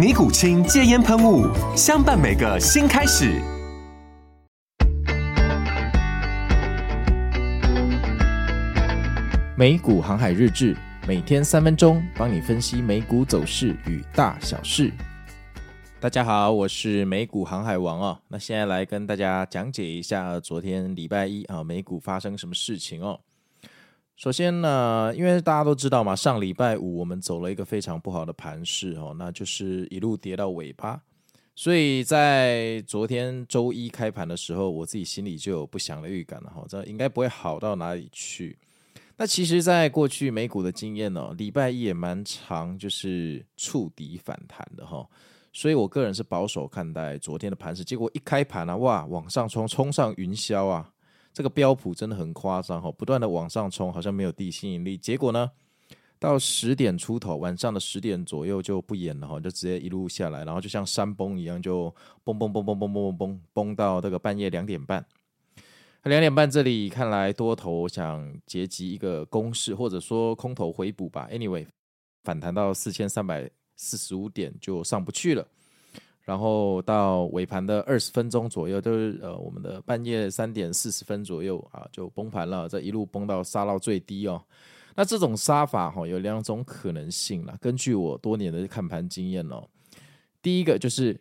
尼古清戒烟喷雾，相伴每个新开始。美股航海日志，每天三分钟，帮你分析美股走势与大小事。大家好，我是美股航海王哦。那现在来跟大家讲解一下昨天礼拜一啊，美股发生什么事情哦。首先呢，因为大家都知道嘛，上礼拜五我们走了一个非常不好的盘势哦，那就是一路跌到尾巴，所以在昨天周一开盘的时候，我自己心里就有不祥的预感了哈，这应该不会好到哪里去。那其实，在过去美股的经验呢，礼拜一也蛮长，就是触底反弹的哈，所以我个人是保守看待昨天的盘势。结果一开盘啊，哇，往上冲，冲上云霄啊！这个标普真的很夸张哈，不断的往上冲，好像没有地心引力。结果呢，到十点出头，晚上的十点左右就不演了哈，就直接一路下来，然后就像山崩一样，就崩崩崩崩崩崩崩崩崩到这个半夜两点半。两点半这里看来多头想结集一个攻势，或者说空头回补吧。Anyway，反弹到四千三百四十五点就上不去了。然后到尾盘的二十分钟左右，就是呃我们的半夜三点四十分左右啊，就崩盘了，这一路崩到杀到最低哦。那这种杀法哈、哦、有两种可能性啦，根据我多年的看盘经验哦，第一个就是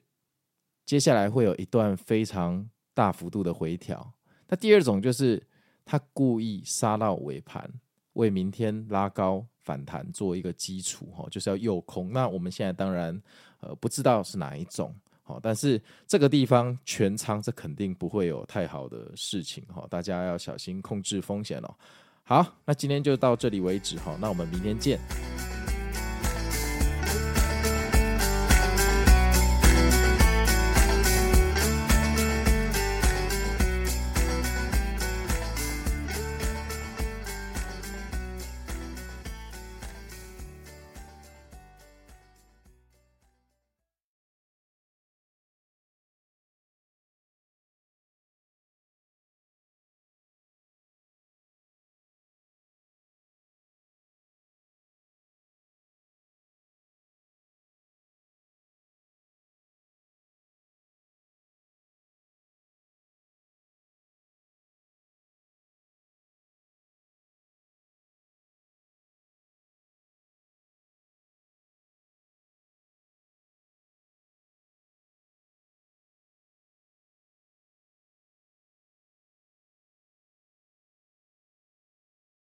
接下来会有一段非常大幅度的回调，那第二种就是他故意杀到尾盘，为明天拉高反弹做一个基础哈，就是要诱空。那我们现在当然。呃，不知道是哪一种，好，但是这个地方全仓，这肯定不会有太好的事情，哈，大家要小心控制风险哦。好，那今天就到这里为止，哈，那我们明天见。